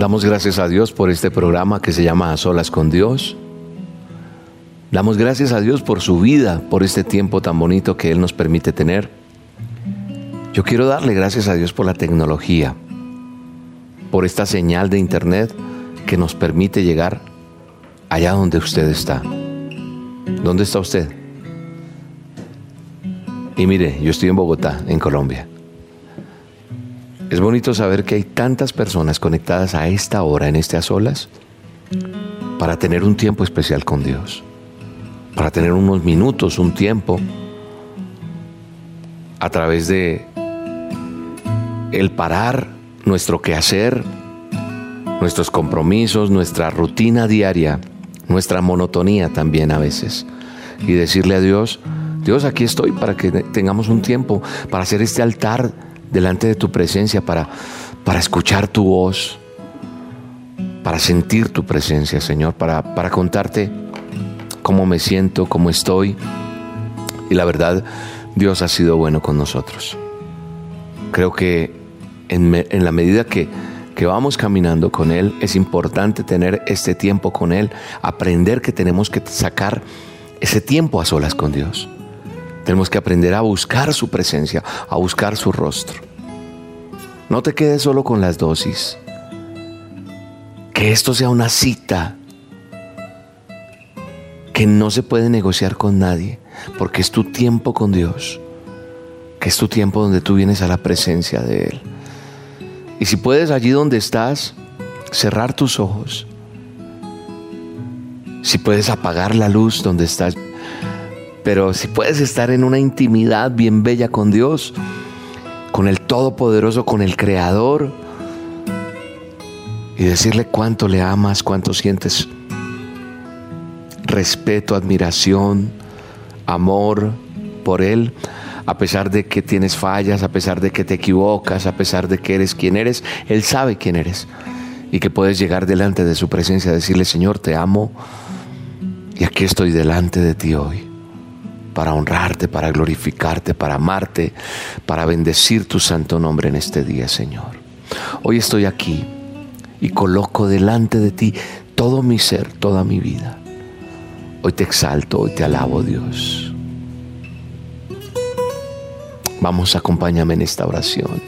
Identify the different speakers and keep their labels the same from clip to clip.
Speaker 1: Damos gracias a Dios por este programa que se llama A Solas con Dios. Damos gracias a Dios por su vida, por este tiempo tan bonito que Él nos permite tener. Yo quiero darle gracias a Dios por la tecnología, por esta señal de Internet que nos permite llegar allá donde usted está. ¿Dónde está usted? Y mire, yo estoy en Bogotá, en Colombia. Es bonito saber que hay tantas personas conectadas a esta hora, en este a solas, para tener un tiempo especial con Dios, para tener unos minutos, un tiempo, a través de el parar nuestro quehacer, nuestros compromisos, nuestra rutina diaria, nuestra monotonía también a veces, y decirle a Dios, Dios, aquí estoy para que tengamos un tiempo para hacer este altar delante de tu presencia para, para escuchar tu voz, para sentir tu presencia, Señor, para, para contarte cómo me siento, cómo estoy. Y la verdad, Dios ha sido bueno con nosotros. Creo que en, en la medida que, que vamos caminando con Él, es importante tener este tiempo con Él, aprender que tenemos que sacar ese tiempo a solas con Dios. Tenemos que aprender a buscar su presencia, a buscar su rostro. No te quedes solo con las dosis. Que esto sea una cita que no se puede negociar con nadie, porque es tu tiempo con Dios, que es tu tiempo donde tú vienes a la presencia de Él. Y si puedes allí donde estás, cerrar tus ojos. Si puedes apagar la luz donde estás, pero si puedes estar en una intimidad bien bella con Dios, con el Todopoderoso, con el Creador, y decirle cuánto le amas, cuánto sientes respeto, admiración, amor por Él, a pesar de que tienes fallas, a pesar de que te equivocas, a pesar de que eres quien eres, Él sabe quién eres y que puedes llegar delante de su presencia, decirle, Señor, te amo y aquí estoy delante de ti hoy para honrarte, para glorificarte, para amarte, para bendecir tu santo nombre en este día, Señor. Hoy estoy aquí y coloco delante de ti todo mi ser, toda mi vida. Hoy te exalto, hoy te alabo, Dios. Vamos, acompáñame en esta oración.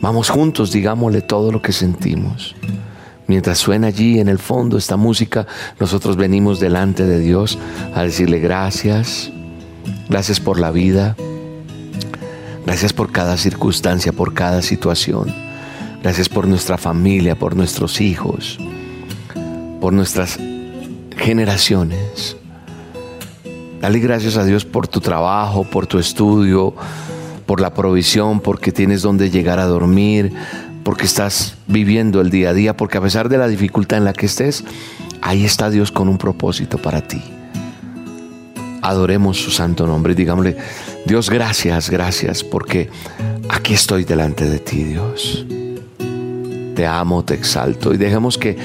Speaker 1: Vamos juntos, digámosle todo lo que sentimos. Mientras suena allí en el fondo esta música, nosotros venimos delante de Dios a decirle gracias, gracias por la vida, gracias por cada circunstancia, por cada situación, gracias por nuestra familia, por nuestros hijos, por nuestras generaciones. Dale gracias a Dios por tu trabajo, por tu estudio, por la provisión, porque tienes donde llegar a dormir, porque estás viviendo el día a día, porque a pesar de la dificultad en la que estés, ahí está Dios con un propósito para ti. Adoremos su santo nombre y digámosle, Dios, gracias, gracias, porque aquí estoy delante de ti, Dios. Te amo, te exalto y dejemos que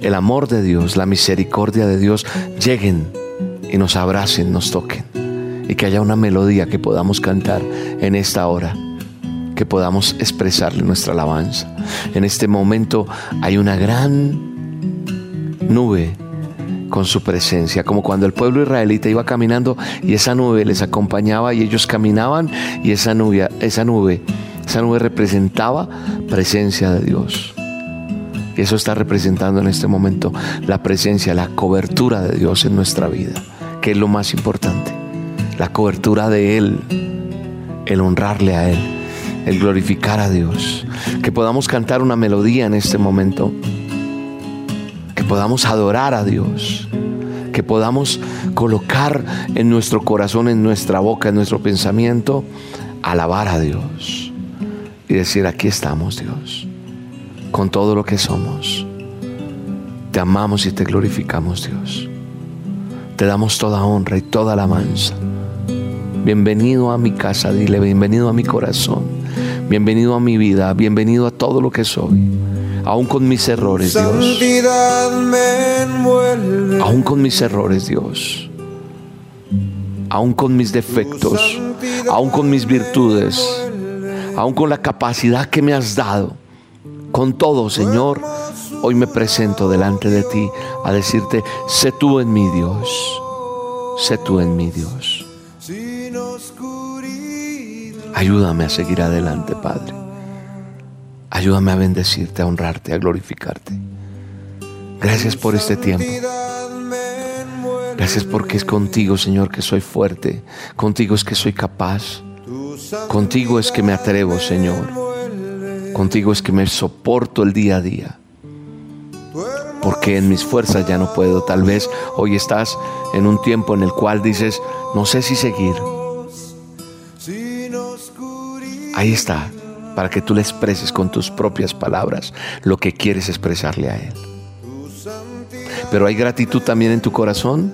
Speaker 1: el amor de Dios, la misericordia de Dios lleguen y nos abracen, nos toquen y que haya una melodía que podamos cantar en esta hora que podamos expresarle nuestra alabanza. En este momento hay una gran nube con su presencia, como cuando el pueblo israelita iba caminando y esa nube les acompañaba y ellos caminaban y esa nube, esa nube, esa nube representaba presencia de Dios. Y eso está representando en este momento la presencia, la cobertura de Dios en nuestra vida, que es lo más importante. La cobertura de Él, el honrarle a Él el glorificar a Dios. Que podamos cantar una melodía en este momento. Que podamos adorar a Dios. Que podamos colocar en nuestro corazón, en nuestra boca, en nuestro pensamiento, alabar a Dios. Y decir, aquí estamos Dios. Con todo lo que somos. Te amamos y te glorificamos, Dios. Te damos toda honra y toda alabanza. Bienvenido a mi casa, dile, bienvenido a mi corazón, bienvenido a mi vida, bienvenido a todo lo que soy, aún con mis errores, Dios. Aún con mis errores, Dios. Aún con mis defectos, aún con mis virtudes, aún con la capacidad que me has dado. Con todo, Señor, hoy me presento delante de ti a decirte, sé tú en mi Dios, sé tú en mi Dios. Ayúdame a seguir adelante, Padre. Ayúdame a bendecirte, a honrarte, a glorificarte. Gracias por este tiempo. Gracias porque es contigo, Señor, que soy fuerte. Contigo es que soy capaz. Contigo es que me atrevo, Señor. Contigo es que me soporto el día a día. Porque en mis fuerzas ya no puedo. Tal vez hoy estás en un tiempo en el cual dices, no sé si seguir. Ahí está, para que tú le expreses con tus propias palabras lo que quieres expresarle a Él. Pero hay gratitud también en tu corazón.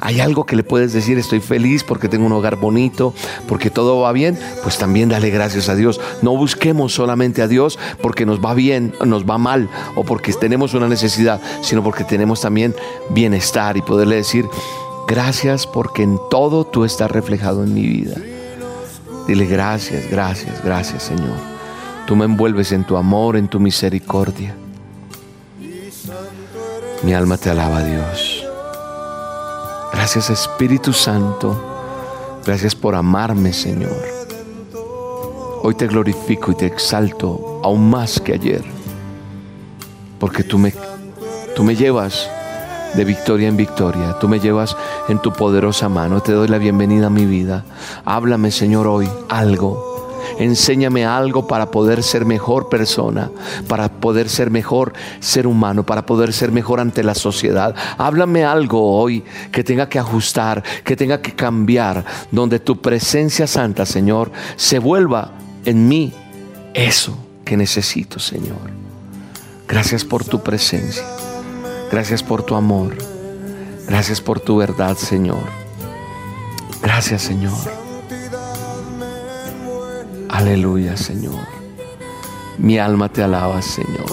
Speaker 1: Hay algo que le puedes decir, estoy feliz porque tengo un hogar bonito, porque todo va bien, pues también dale gracias a Dios. No busquemos solamente a Dios porque nos va bien, nos va mal o porque tenemos una necesidad, sino porque tenemos también bienestar y poderle decir, gracias porque en todo tú estás reflejado en mi vida. Dile gracias, gracias, gracias Señor. Tú me envuelves en tu amor, en tu misericordia. Mi alma te alaba Dios. Gracias Espíritu Santo. Gracias por amarme Señor. Hoy te glorifico y te exalto aún más que ayer. Porque tú me, tú me llevas de victoria en victoria. Tú me llevas en tu poderosa mano. Te doy la bienvenida a mi vida. Háblame, Señor, hoy algo. Enséñame algo para poder ser mejor persona, para poder ser mejor ser humano, para poder ser mejor ante la sociedad. Háblame algo hoy que tenga que ajustar, que tenga que cambiar, donde tu presencia santa, Señor, se vuelva en mí eso que necesito, Señor. Gracias por tu presencia. Gracias por tu amor. Gracias por tu verdad, Señor. Gracias, Señor. Aleluya, Señor. Mi alma te alaba, Señor.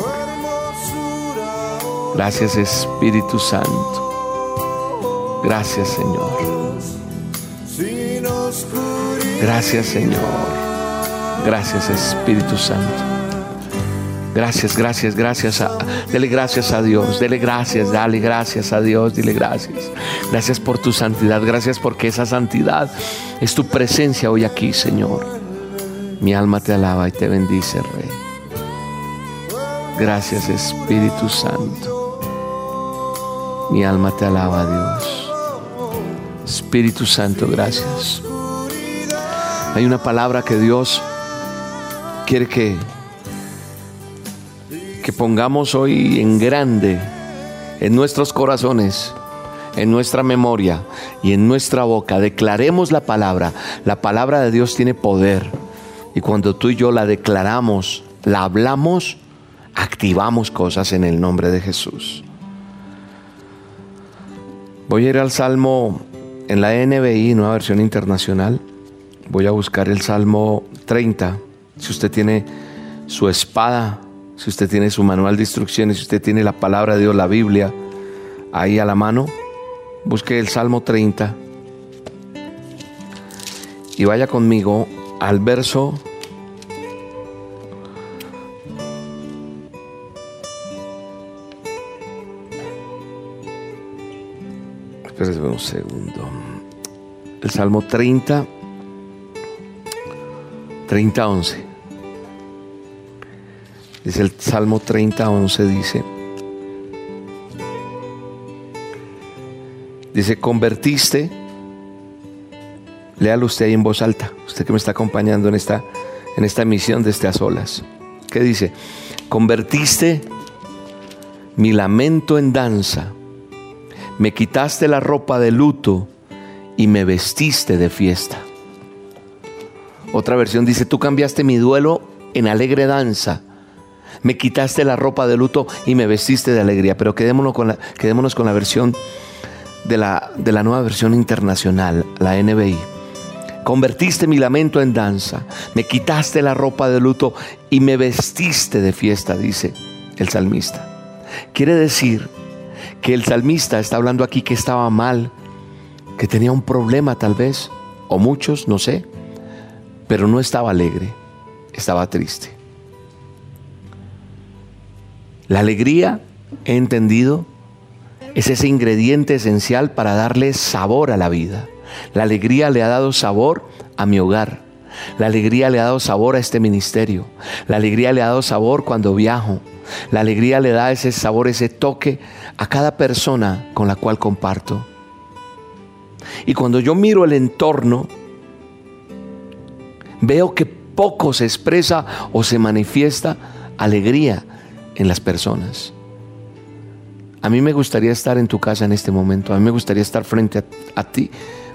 Speaker 1: Gracias, Espíritu Santo. Gracias, Señor. Gracias, Señor. Gracias, Espíritu Santo. Gracias, gracias, gracias. dele gracias a Dios. Dele gracias, dale gracias a Dios. Dile gracias. Gracias por tu santidad. Gracias porque esa santidad es tu presencia hoy aquí, Señor. Mi alma te alaba y te bendice, Rey. Gracias, Espíritu Santo. Mi alma te alaba, Dios. Espíritu Santo, gracias. Hay una palabra que Dios quiere que que pongamos hoy en grande en nuestros corazones, en nuestra memoria y en nuestra boca. Declaremos la palabra. La palabra de Dios tiene poder. Y cuando tú y yo la declaramos, la hablamos, activamos cosas en el nombre de Jesús. Voy a ir al Salmo en la NBI, nueva versión internacional. Voy a buscar el Salmo 30. Si usted tiene su espada si usted tiene su manual de instrucciones, si usted tiene la palabra de Dios, la Biblia, ahí a la mano, busque el Salmo 30 y vaya conmigo al verso Espérense un segundo. El Salmo 30, 30, 11. Dice el Salmo 30, 11, dice, dice, convertiste, léalo usted ahí en voz alta, usted que me está acompañando en esta, en esta emisión de estas olas. ¿Qué dice? Convertiste mi lamento en danza, me quitaste la ropa de luto y me vestiste de fiesta. Otra versión dice, tú cambiaste mi duelo en alegre danza Me quitaste la ropa de luto y me vestiste de alegría. Pero quedémonos con la, versión de la, de la nueva versión internacional, la NBI. Convertiste mi lamento en danza, me quitaste la ropa de luto y me vestiste de fiesta, dice el salmista. Quiere decir que el salmista está hablando aquí que estaba mal, que tenía un problema tal vez, o muchos, no sé, pero no estaba alegre, estaba triste. La alegría, he entendido, es ese ingrediente esencial para darle sabor a la vida. La alegría le ha dado sabor a mi hogar. La alegría le ha dado sabor a este ministerio. La alegría le ha dado sabor cuando viajo. La alegría le da ese sabor, ese toque a cada persona con la cual comparto. Y cuando yo miro el entorno, veo que poco se expresa o se manifiesta alegría en las personas. A mí me gustaría estar en tu casa en este momento, a mí me gustaría estar frente a, a ti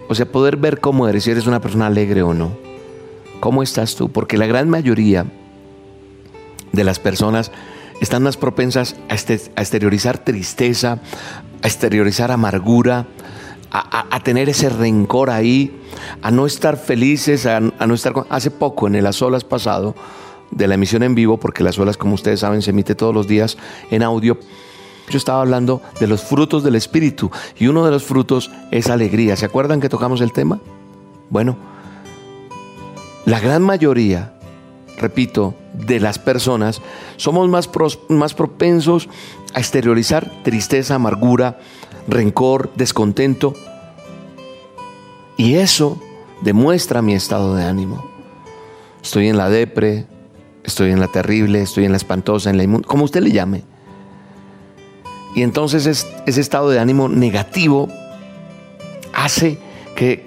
Speaker 1: o sea, poder ver cómo eres, si eres una persona alegre o no. ¿Cómo estás tú? Porque la gran mayoría de las personas están más propensas a, este, exteriorizar tristeza, a exteriorizar amargura, a, tener ese rencor ahí, a no estar felices, a, no estar... Hace poco, en el Las Olas pasado, de la emisión en vivo, porque Las Olas, como ustedes saben, se emite todos los días en audio, yo estaba hablando de los frutos del Espíritu y uno de los frutos es alegría. ¿Se acuerdan que tocamos el tema? Bueno, la gran mayoría, repito, de las personas somos más, más propensos a exteriorizar tristeza, amargura, rencor, descontento. Y eso demuestra mi estado de ánimo. Estoy en la depre, estoy en la terrible, estoy en la espantosa, en la inmunda, como usted le llame. Y entonces ese estado de ánimo negativo hace que,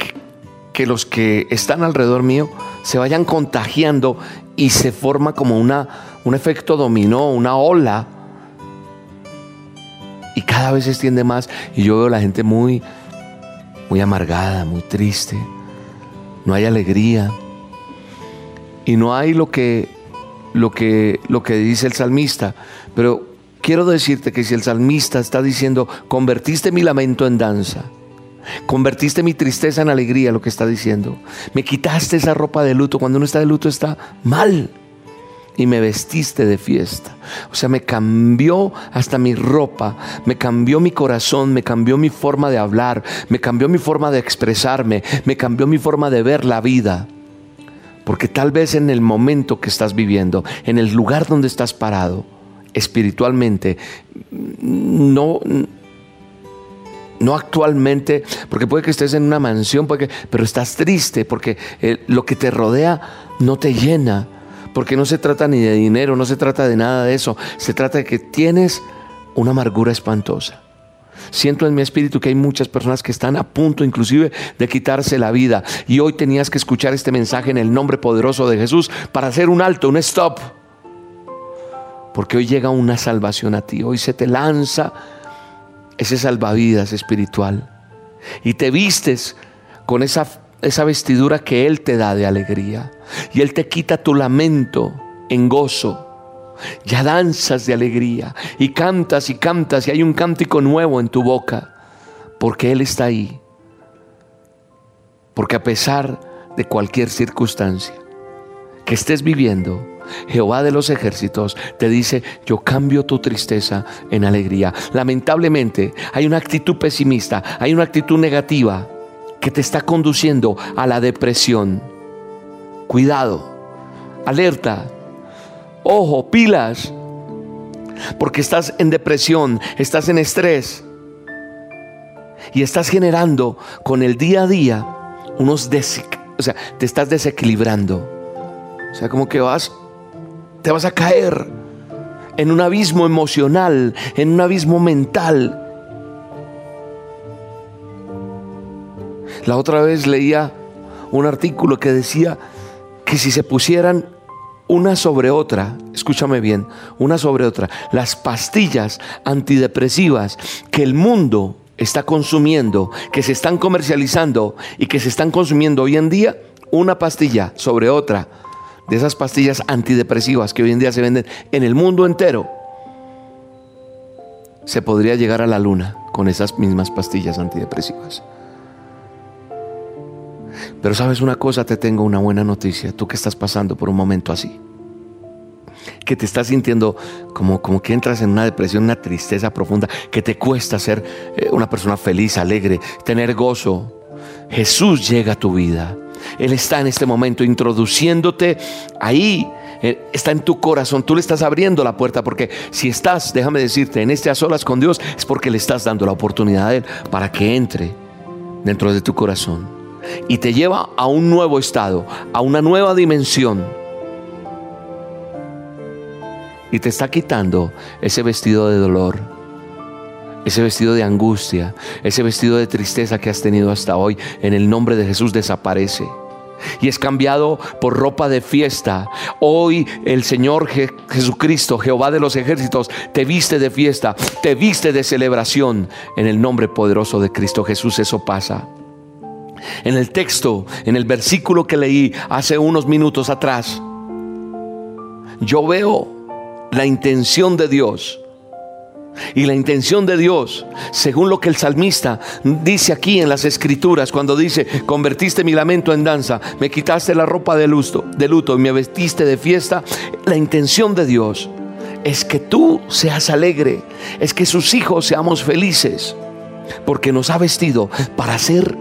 Speaker 1: que, los que están alrededor mío se vayan contagiando y se forma como una, un efecto dominó, una ola. Y cada vez se extiende más y yo veo a la gente muy, muy amargada, muy triste. No hay alegría. Y no hay lo que, lo que, lo que dice el salmista. Pero quiero decirte que si el salmista está diciendo, convertiste mi lamento en danza, convertiste mi tristeza en alegría, lo que está diciendo, me quitaste esa ropa de luto, cuando uno está de luto está mal, y me vestiste de fiesta. O sea, me cambió hasta mi ropa, me cambió mi corazón, me cambió mi forma de hablar, me cambió mi forma de expresarme, me cambió mi forma de ver la vida. Porque tal vez en el momento que estás viviendo, en el lugar donde estás parado, espiritualmente, no, no actualmente, porque puede que estés en una mansión, pero estás triste porque eh, lo que te rodea no te llena, porque no se trata ni de dinero, no se trata de nada de eso, se trata de que tienes una amargura espantosa. Siento en mi espíritu que hay muchas personas que están a punto inclusive de quitarse la vida. Y hoy tenías que escuchar este mensaje en el nombre poderoso de Jesús para hacer un alto, un stop porque hoy llega una salvación a ti. Hoy se te lanza ese salvavidas espiritual. Y te vistes con esa, esa vestidura que Él te da de alegría. Y Él te quita tu lamento en gozo. Ya danzas de alegría y cantas y cantas y hay un cántico nuevo en tu boca porque Él está ahí. Porque a pesar de cualquier circunstancia que estés viviendo, Jehová de los ejércitos te dice, yo cambio tu tristeza en alegría. Lamentablemente hay una actitud pesimista, hay una actitud negativa que te está conduciendo a la depresión. Cuidado, alerta, ojo, pilas, porque estás en depresión, estás en estrés y estás generando con el día a día unos o sea, te estás desequilibrando. O sea, como que vas te vas a caer en un abismo emocional, en un abismo mental. La otra vez leía un artículo que decía que si se pusieran una sobre otra, escúchame bien, una sobre otra, las pastillas antidepresivas que el mundo está consumiendo, que se están comercializando y que se están consumiendo hoy en día, una pastilla sobre otra, de esas pastillas antidepresivas que hoy en día se venden en el mundo entero, se podría llegar a la luna con esas mismas pastillas antidepresivas. Pero sabes una cosa, te tengo una buena noticia, tú que estás pasando por un momento así, que te estás sintiendo como, como que entras en una depresión, una tristeza profunda, que te cuesta ser eh, una persona feliz, alegre, tener gozo. Jesús llega a tu vida. Él está en este momento introduciéndote ahí eh, está en tu corazón, tú le estás abriendo la puerta porque si estás, déjame decirte, en este a solas con Dios es porque le estás dando la oportunidad a Él para que entre dentro de tu corazón y te lleva a un nuevo estado, a una nueva dimensión. Y te está quitando ese vestido de dolor, ese vestido de angustia, ese vestido de tristeza que has tenido hasta hoy. En el nombre de Jesús desaparece y es cambiado por ropa de fiesta. Hoy el Señor Jesucristo, Jehová de los ejércitos, te viste de fiesta, te viste de celebración. En el nombre poderoso de Cristo Jesús eso pasa. En el texto, en el versículo que leí hace unos minutos atrás, yo veo la intención de Dios. Y la intención de Dios, según lo que el salmista dice aquí en las escrituras, cuando dice, convertiste mi lamento en danza, me quitaste la ropa de luto, de luto y me vestiste de fiesta, la intención de Dios es que tú seas alegre, es que sus hijos seamos felices, porque nos ha vestido para ser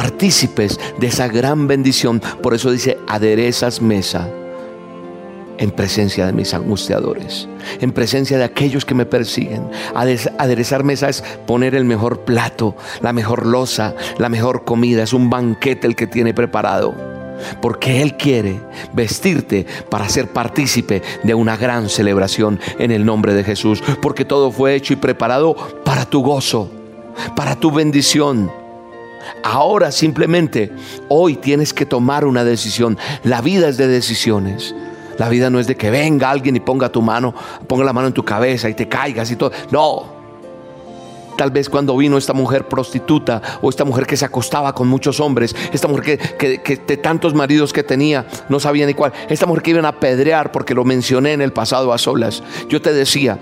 Speaker 1: partícipes de esa gran bendición. Por eso dice, aderezas mesa en presencia de mis angustiadores, en presencia de aquellos que me persiguen. Aderezar mesa es poner el mejor plato, la mejor loza, la mejor comida. Es un banquete el que tiene preparado. Porque Él quiere vestirte para ser partícipe de una gran celebración en el nombre de Jesús. Porque todo fue hecho y preparado para tu gozo, para tu bendición. Ahora simplemente, hoy tienes que tomar una decisión. La vida es de decisiones. La vida no es de que venga alguien y ponga tu mano, ponga la mano en tu cabeza y te caigas y todo. No. Tal vez cuando vino esta mujer prostituta o esta mujer que se acostaba con muchos hombres, esta mujer que, de tantos maridos que tenía, no sabía ni cuál, esta mujer que iban a apedrear porque lo mencioné en el pasado a solas. Yo te decía,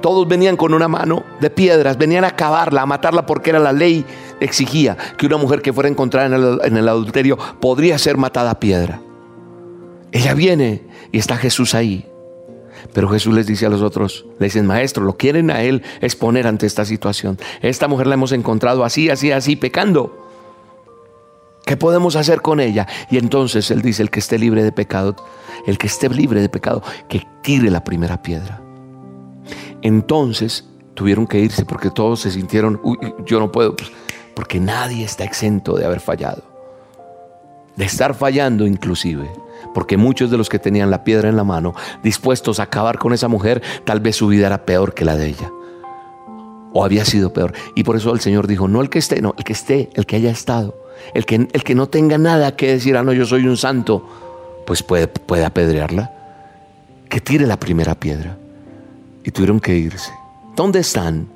Speaker 1: todos venían con una mano de piedras, venían a acabarla, a matarla porque era la ley exigía que una mujer que fuera encontrada en el, adulterio podría ser matada a piedra. Ella viene y está Jesús ahí. Pero Jesús les dice a los otros, le dicen, maestro, lo quieren a él exponer ante esta situación. Esta mujer la hemos encontrado así, así, así, pecando. ¿Qué podemos hacer con ella? Y entonces él dice, el que esté libre de pecado, el que esté libre de pecado, que tire la primera piedra. Entonces tuvieron que irse porque todos se sintieron, Uy, yo no puedo, pues, porque nadie está exento de haber fallado. De estar fallando inclusive porque muchos de los que tenían la piedra en la mano, dispuestos a acabar con esa mujer, tal vez su vida era peor que la de ella. O había sido peor. Y por eso el Señor dijo, no el que esté, no, el que esté, el que haya estado. El que, el que no tenga nada que decir, ah, no, yo soy un santo, pues puede, puede apedrearla. Que tire la primera piedra. Y tuvieron que irse. ¿Dónde están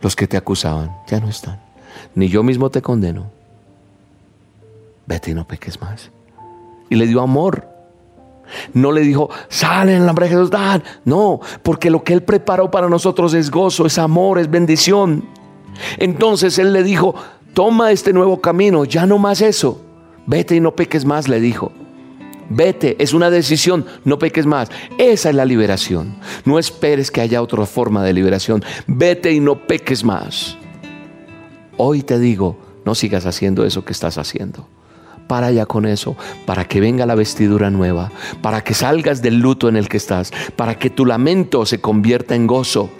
Speaker 1: los que te acusaban? Ya no están. Ni yo mismo te condeno. Vete y no peques más y le dio amor. No le dijo, sale en nombre de Jesús, Dan. No, porque lo que Él preparó para nosotros es gozo, es amor, es bendición. Entonces Él le dijo, toma este nuevo camino, ya no más eso. Vete y no peques más, le dijo. Vete, es una decisión, no peques más. Esa es la liberación. No esperes que haya otra forma de liberación. Vete y no peques más. Hoy te digo, no sigas haciendo eso que estás haciendo para allá con eso, para que venga la vestidura nueva, para que salgas del luto en el que estás, para que tu lamento se convierta en gozo,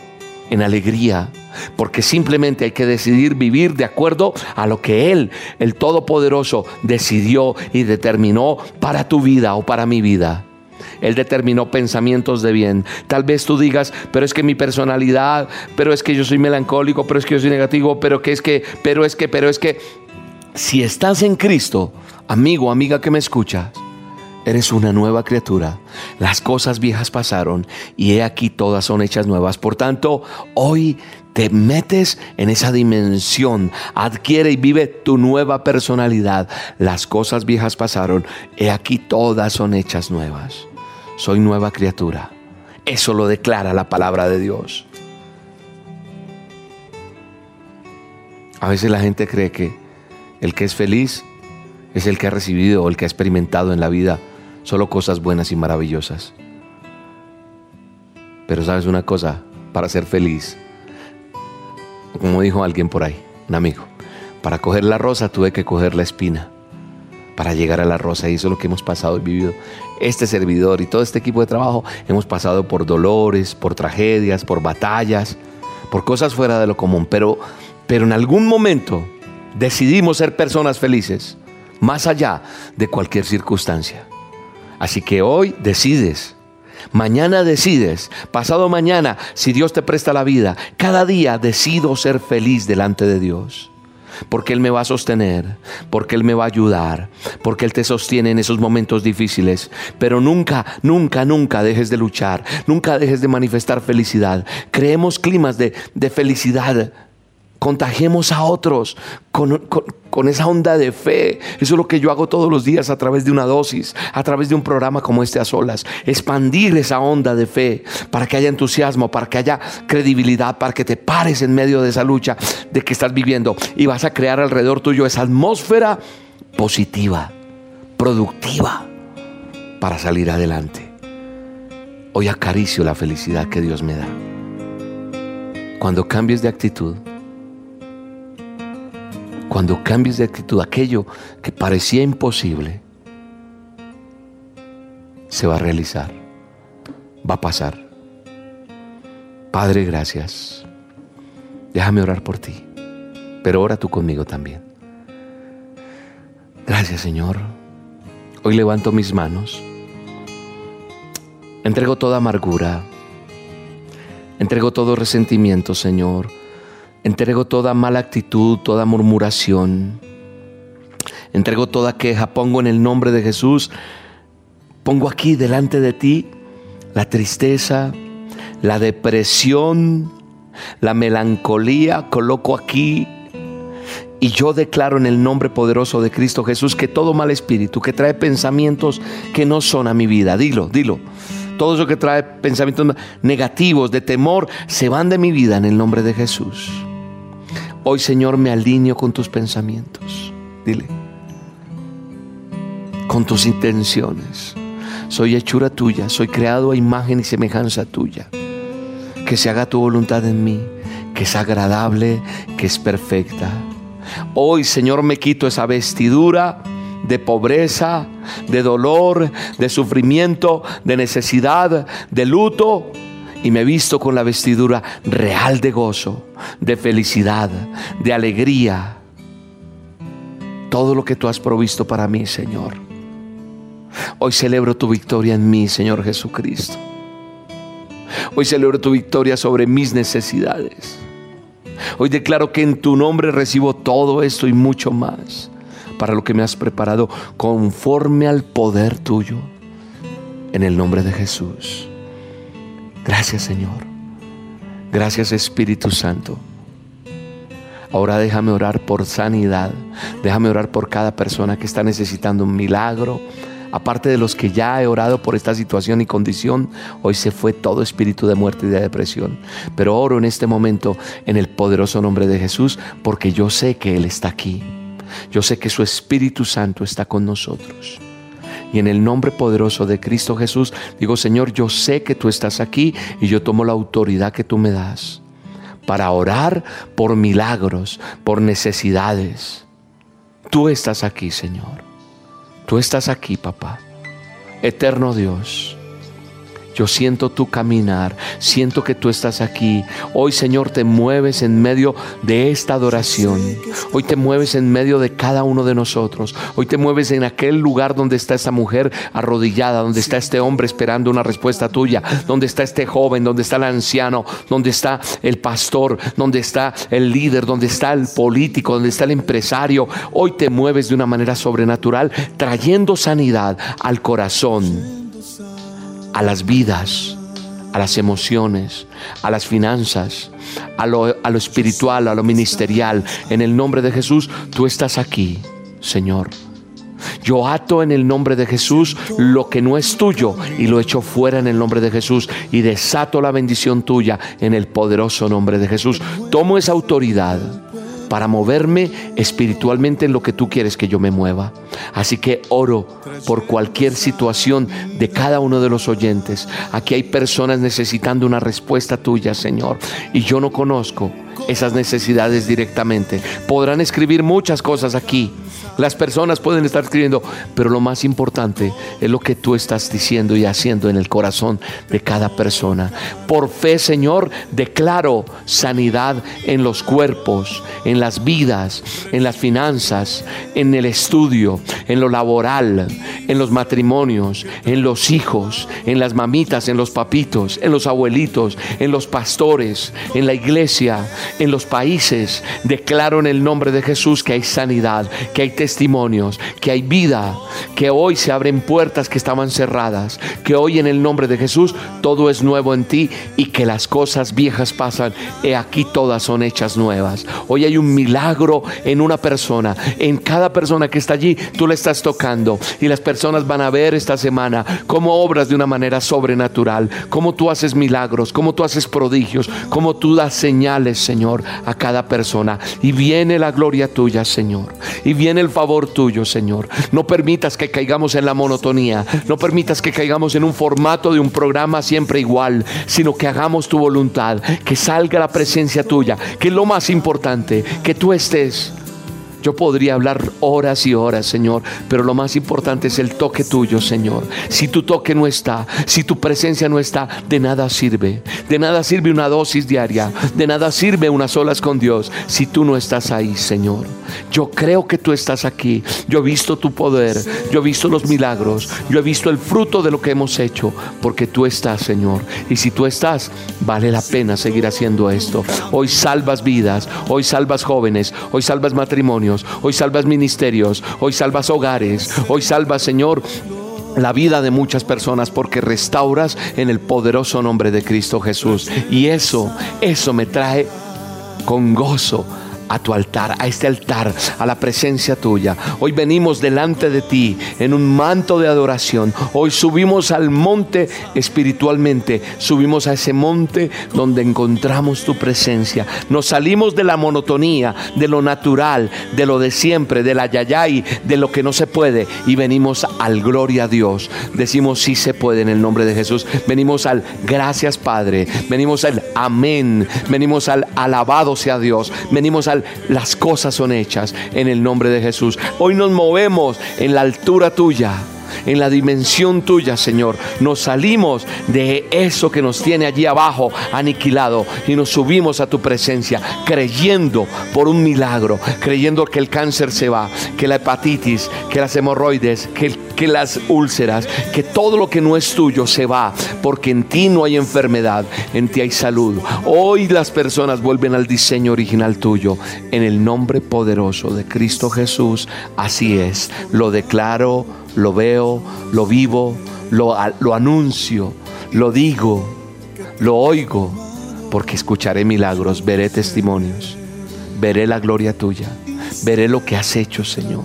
Speaker 1: en alegría, porque simplemente hay que decidir vivir de acuerdo a lo que Él, el Todopoderoso, decidió y determinó para tu vida o para mi vida. Él determinó pensamientos de bien. Tal vez tú digas, pero es que mi personalidad, pero es que yo soy melancólico, pero es que yo soy negativo, pero que es que, pero es que, pero es que, si estás en Cristo, amigo, amiga que me escuchas, eres una nueva criatura. Las cosas viejas pasaron y he aquí todas son hechas nuevas. Por tanto, hoy te metes en esa dimensión, adquiere y vive tu nueva personalidad. Las cosas viejas pasaron, he aquí todas son hechas nuevas. Soy nueva criatura. Eso lo declara la palabra de Dios. A veces la gente cree que el que es feliz es el que ha recibido o el que ha experimentado en la vida solo cosas buenas y maravillosas. Pero sabes una cosa, para ser feliz, como dijo alguien por ahí, un amigo, para coger la rosa tuve que coger la espina para llegar a la rosa y eso es lo que hemos pasado y vivido. Este servidor y todo este equipo de trabajo hemos pasado por dolores, por tragedias, por batallas, por cosas fuera de lo común, pero, pero en algún momento decidimos ser personas felices, más allá de cualquier circunstancia. Así que hoy decides Mañana decides, pasado mañana, si Dios te presta la vida, cada día decido ser feliz delante de Dios. Porque Él me va a sostener, porque Él me va a ayudar, porque Él te sostiene en esos momentos difíciles. Pero nunca, nunca, nunca dejes de luchar, nunca dejes de manifestar felicidad. Creemos climas de, de felicidad contagiemos a otros con, esa onda de fe. Eso es lo que yo hago todos los días a través de una dosis, a través de un programa como este a solas. Expandir esa onda de fe para que haya entusiasmo, para que haya credibilidad, para que te pares en medio de esa lucha de que estás viviendo y vas a crear alrededor tuyo esa atmósfera positiva, productiva para salir adelante. Hoy acaricio la felicidad que Dios me da. Cuando cambies de actitud, cuando cambies de actitud, aquello que parecía imposible, se va a realizar, va a pasar. Padre, gracias. Déjame orar por ti, pero ora tú conmigo también. Gracias, Señor. Hoy levanto mis manos. Entrego toda amargura. Entrego todo resentimiento, Señor Entrego toda mala actitud, toda murmuración. Entrego toda queja. Pongo en el nombre de Jesús. Pongo aquí delante de ti la tristeza, la depresión, la melancolía. Coloco aquí y yo declaro en el nombre poderoso de Cristo Jesús que todo mal espíritu que trae pensamientos que no son a mi vida, dilo, dilo. Todo eso que trae pensamientos negativos, de temor, se van de mi vida en el nombre de Jesús. Hoy, Señor, me alineo con tus pensamientos. Dile. Con tus intenciones. Soy hechura tuya, soy creado a imagen y semejanza tuya. Que se haga tu voluntad en mí, que es agradable, que es perfecta. Hoy, Señor, me quito esa vestidura de pobreza, de dolor, de sufrimiento, de necesidad, de luto y me he visto con la vestidura real de gozo, de felicidad, de alegría. Todo lo que tú has provisto para mí, Señor. Hoy celebro tu victoria en mí, Señor Jesucristo. Hoy celebro tu victoria sobre mis necesidades. Hoy declaro que en tu nombre recibo todo esto y mucho más para lo que me has preparado conforme al poder tuyo. En el nombre de Jesús. Gracias Señor. Gracias Espíritu Santo. Ahora déjame orar por sanidad. Déjame orar por cada persona que está necesitando un milagro. Aparte de los que ya he orado por esta situación y condición, hoy se fue todo espíritu de muerte y de depresión. Pero oro en este momento en el poderoso nombre de Jesús porque yo sé que Él está aquí. Yo sé que su Espíritu Santo está con nosotros. Y en el nombre poderoso de Cristo Jesús, digo, Señor, yo sé que tú estás aquí y yo tomo la autoridad que tú me das para orar por milagros, por necesidades. Tú estás aquí, Señor. Tú estás aquí, papá. Eterno Dios. Yo siento tu caminar, siento que tú estás aquí. Hoy, Señor, te mueves en medio de esta adoración. Hoy te mueves en medio de cada uno de nosotros. Hoy te mueves en aquel lugar donde está esta mujer arrodillada, donde está este hombre esperando una respuesta tuya, donde está este joven, donde está el anciano, donde está el pastor, donde está el líder, donde está el político, donde está el empresario. Hoy te mueves de una manera sobrenatural, trayendo sanidad al corazón a las vidas, a las emociones, a las finanzas, a lo, a lo espiritual, a lo ministerial. En el nombre de Jesús, tú estás aquí, Señor. Yo ato en el nombre de Jesús lo que no es tuyo y lo echo fuera en el nombre de Jesús y desato la bendición tuya en el poderoso nombre de Jesús. Tomo esa autoridad para moverme espiritualmente en lo que tú quieres que yo me mueva. Así que oro por cualquier situación de cada uno de los oyentes. Aquí hay personas necesitando una respuesta tuya, Señor, y yo no conozco esas necesidades directamente. Podrán escribir muchas cosas aquí las personas pueden estar escribiendo, pero lo más importante es lo que tú estás diciendo y haciendo en el corazón de cada persona. Por fe, Señor, declaro sanidad en los cuerpos, en las vidas, en las finanzas, en el estudio, en lo laboral, en los matrimonios, en los hijos, en las mamitas, en los papitos, en los abuelitos, en los pastores, en la iglesia, en los países. Declaro en el nombre de Jesús que hay sanidad, que hay testimonios, que hay vida, que hoy se abren puertas que estaban cerradas, que hoy en el nombre de Jesús todo es nuevo en ti y que las cosas viejas pasan, y aquí todas son hechas nuevas. Hoy hay un milagro en una persona, en cada persona que está allí, tú le estás tocando y las personas van a ver esta semana cómo obras de una manera sobrenatural, cómo tú haces milagros, cómo tú haces prodigios, cómo tú das señales, Señor, a cada persona. Y viene la gloria tuya, Señor. Y viene el favor tuyo, Señor. No permitas que caigamos en la monotonía. No permitas que caigamos en un formato de un programa siempre igual, sino que hagamos tu voluntad, que salga la presencia tuya, que es lo más importante, que tú estés yo podría hablar horas y horas, Señor, pero lo más importante es el toque tuyo, Señor. Si tu toque no está, si tu presencia no está, de nada sirve. De nada sirve una dosis diaria, de nada sirve unas solas con Dios si tú no estás ahí, Señor. Yo creo que tú estás aquí. Yo he visto tu poder, yo he visto los milagros, yo he visto el fruto de lo que hemos hecho, porque tú estás, Señor. Y si tú estás, vale la pena seguir haciendo esto. Hoy salvas vidas, hoy salvas jóvenes, hoy salvas matrimonios hoy salvas ministerios, hoy salvas hogares, hoy salvas, Señor, la vida de muchas personas porque restauras en el poderoso nombre de Cristo Jesús. Y eso, eso me trae con gozo a tu altar, a este altar, a la presencia tuya. Hoy venimos delante de ti en un manto de adoración. Hoy subimos al monte espiritualmente, subimos a ese monte donde encontramos tu presencia. Nos salimos de la monotonía, de lo natural, de lo de siempre, de la yayay, de lo que no se puede y venimos al gloria a Dios. Decimos sí se puede en el nombre de Jesús. Venimos al gracias Padre, venimos al amén, venimos al alabado sea Dios, venimos al las cosas son hechas en el nombre de Jesús. Hoy nos movemos en la altura tuya en la dimensión tuya, Señor. Nos salimos de eso que nos tiene allí abajo aniquilado y nos subimos a tu presencia, creyendo por un milagro, creyendo que el cáncer se va, que la hepatitis, que las hemorroides, que, las úlceras, que todo lo que no es tuyo se va, porque en ti no hay enfermedad, en ti hay salud. Hoy las personas vuelven al diseño original tuyo, en el nombre poderoso de Cristo Jesús. Así es, lo declaro lo veo, lo vivo, lo, lo anuncio, lo digo, lo oigo, porque escucharé milagros, veré testimonios, veré la gloria tuya, veré lo que has hecho, Señor.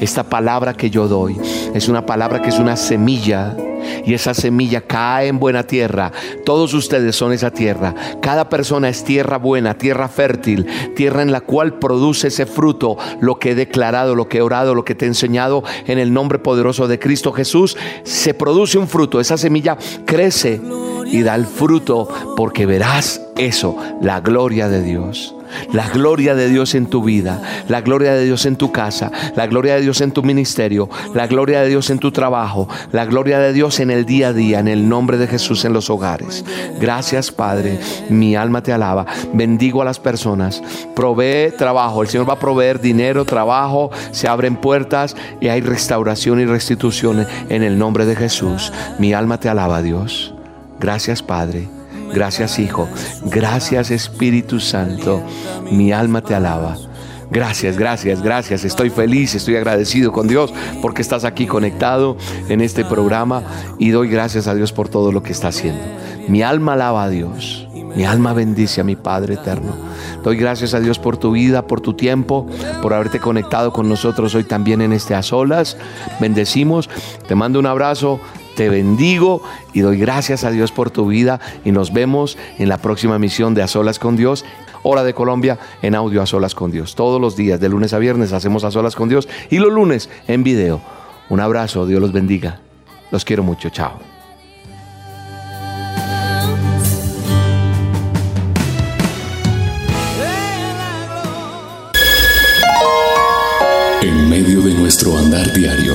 Speaker 1: Esta palabra que yo doy es una palabra que es una semilla y esa semilla cae en buena tierra. Todos ustedes son esa tierra. Cada persona es tierra buena, tierra fértil, tierra en la cual produce ese fruto, lo que he declarado, lo que he orado, lo que te he enseñado en el nombre poderoso de Cristo Jesús. Se produce un fruto, esa semilla crece y da el fruto porque verás eso, la gloria de Dios. La gloria de Dios en tu vida, la gloria de Dios en tu casa, la gloria de Dios en tu ministerio, la gloria de Dios en tu trabajo, la gloria de Dios en el día a día, en el nombre de Jesús en los hogares. Gracias Padre, mi alma te alaba. Bendigo a las personas. Provee trabajo. El Señor va a proveer dinero, trabajo, se abren puertas y hay restauración y restitución en el nombre de Jesús. Mi alma te alaba Dios. Gracias Padre. Gracias Hijo. Gracias Espíritu Santo. Mi alma te alaba. Gracias, gracias, gracias. Estoy feliz, estoy agradecido con Dios porque estás aquí conectado en este programa y doy gracias a Dios por todo lo que está haciendo. Mi alma alaba a Dios. Mi alma bendice a mi Padre eterno. Doy gracias a Dios por tu vida, por tu tiempo, por haberte conectado con nosotros hoy también en este a solas. Bendecimos. Te mando un abrazo. Te bendigo y doy gracias a Dios por tu vida y nos vemos en la próxima misión de A Solas con Dios, Hora de Colombia en audio A Solas con Dios. Todos los días, de lunes a viernes, hacemos A Solas con Dios y los lunes en video. Un abrazo, Dios los bendiga. Los quiero mucho, chao.
Speaker 2: En medio de nuestro andar diario,